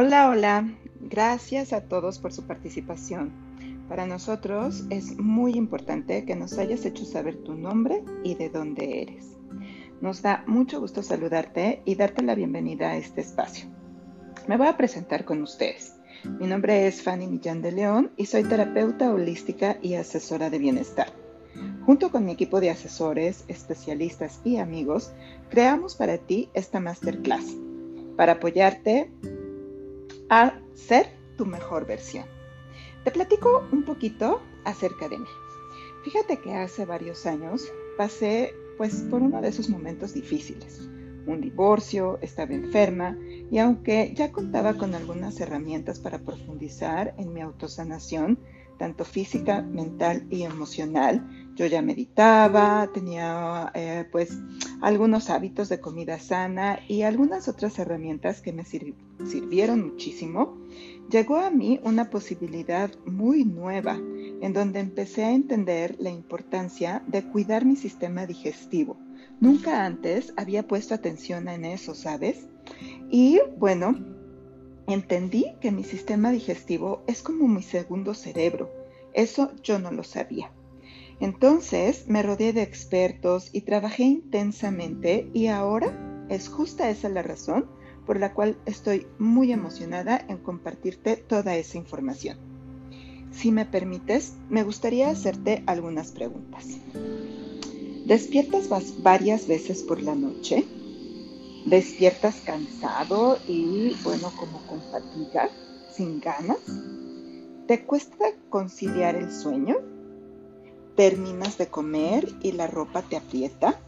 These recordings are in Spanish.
Hola, hola. Gracias a todos por su participación. Para nosotros es muy importante que nos hayas hecho saber tu nombre y de dónde eres. Nos da mucho gusto saludarte y darte la bienvenida a este espacio. Me voy a presentar con ustedes. Mi nombre es Fanny Millán de León y soy terapeuta holística y asesora de bienestar. Junto con mi equipo de asesores, especialistas y amigos, creamos para ti esta masterclass para apoyarte a ser tu mejor versión. Te platico un poquito acerca de mí. Fíjate que hace varios años pasé pues por uno de esos momentos difíciles. Un divorcio, estaba enferma y aunque ya contaba con algunas herramientas para profundizar en mi autosanación, tanto física, mental y emocional, yo ya meditaba, tenía eh, pues algunos hábitos de comida sana y algunas otras herramientas que me sirvieron muchísimo, llegó a mí una posibilidad muy nueva en donde empecé a entender la importancia de cuidar mi sistema digestivo. Nunca antes había puesto atención en eso, ¿sabes? Y bueno, entendí que mi sistema digestivo es como mi segundo cerebro. Eso yo no lo sabía. Entonces me rodeé de expertos y trabajé intensamente y ahora es justa esa la razón por la cual estoy muy emocionada en compartirte toda esa información. Si me permites, me gustaría hacerte algunas preguntas. ¿Despiertas varias veces por la noche? ¿Despiertas cansado y, bueno, como con fatiga, sin ganas? ¿Te cuesta conciliar el sueño? terminas de comer y la ropa te aprieta,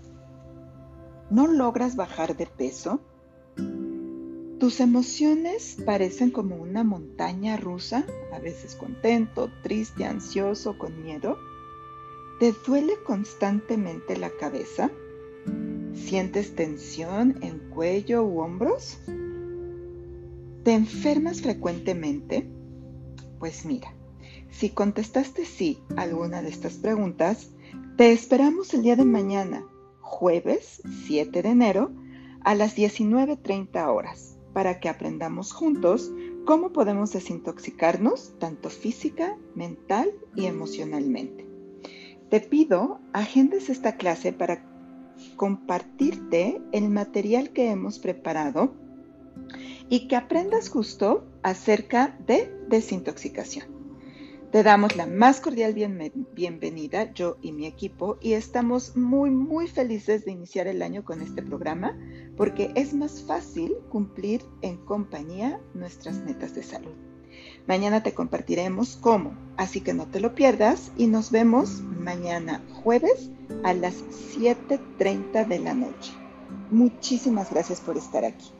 no logras bajar de peso, tus emociones parecen como una montaña rusa, a veces contento, triste, ansioso, con miedo, te duele constantemente la cabeza, sientes tensión en cuello u hombros, te enfermas frecuentemente, pues mira, si contestaste sí a alguna de estas preguntas, te esperamos el día de mañana, jueves 7 de enero, a las 19.30 horas, para que aprendamos juntos cómo podemos desintoxicarnos tanto física, mental y emocionalmente. Te pido, agendes esta clase para compartirte el material que hemos preparado y que aprendas justo acerca de desintoxicación. Te damos la más cordial bienvenida, yo y mi equipo, y estamos muy, muy felices de iniciar el año con este programa porque es más fácil cumplir en compañía nuestras metas de salud. Mañana te compartiremos cómo, así que no te lo pierdas y nos vemos mañana jueves a las 7.30 de la noche. Muchísimas gracias por estar aquí.